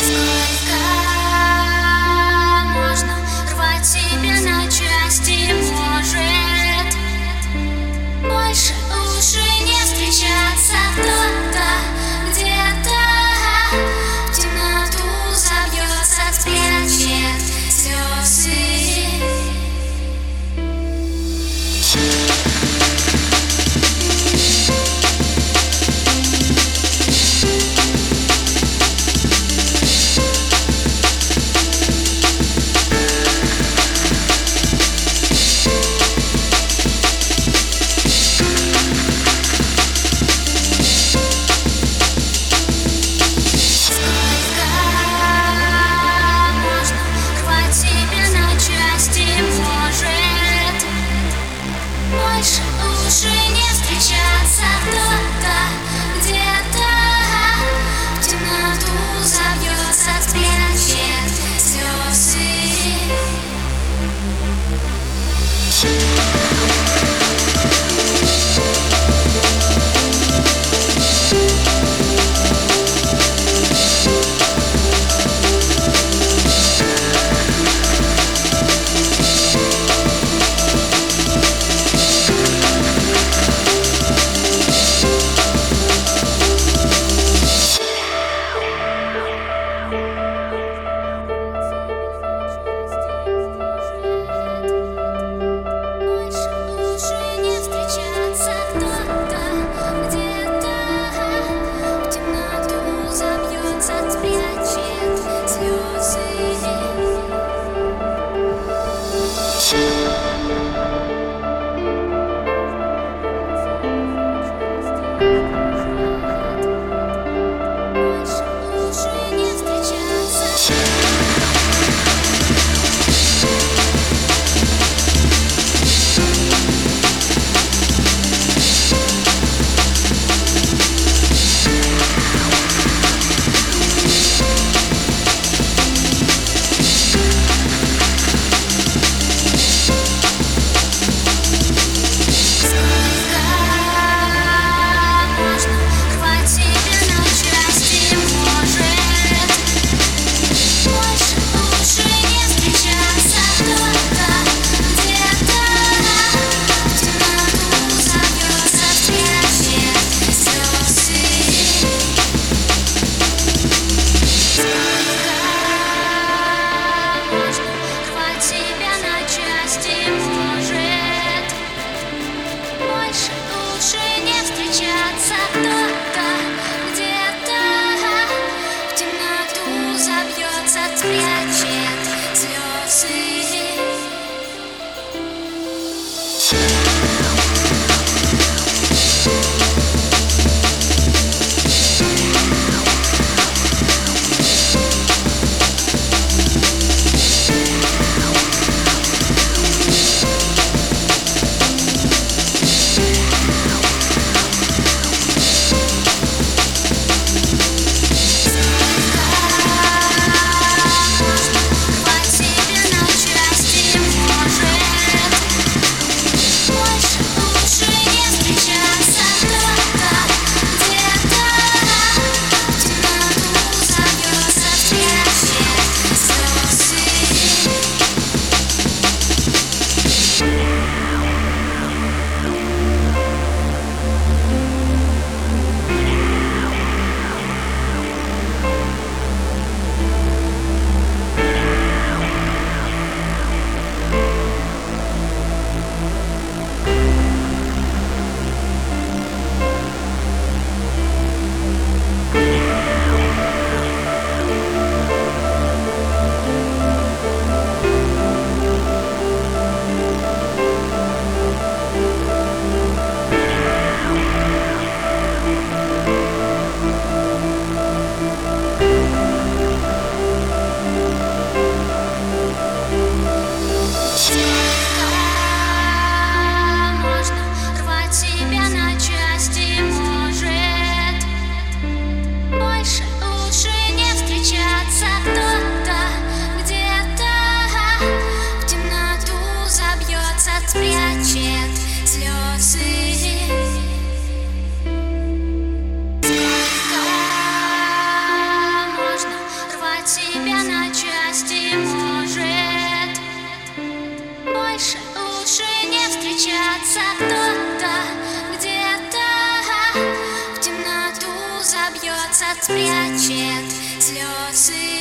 Beats. Спрячет слезы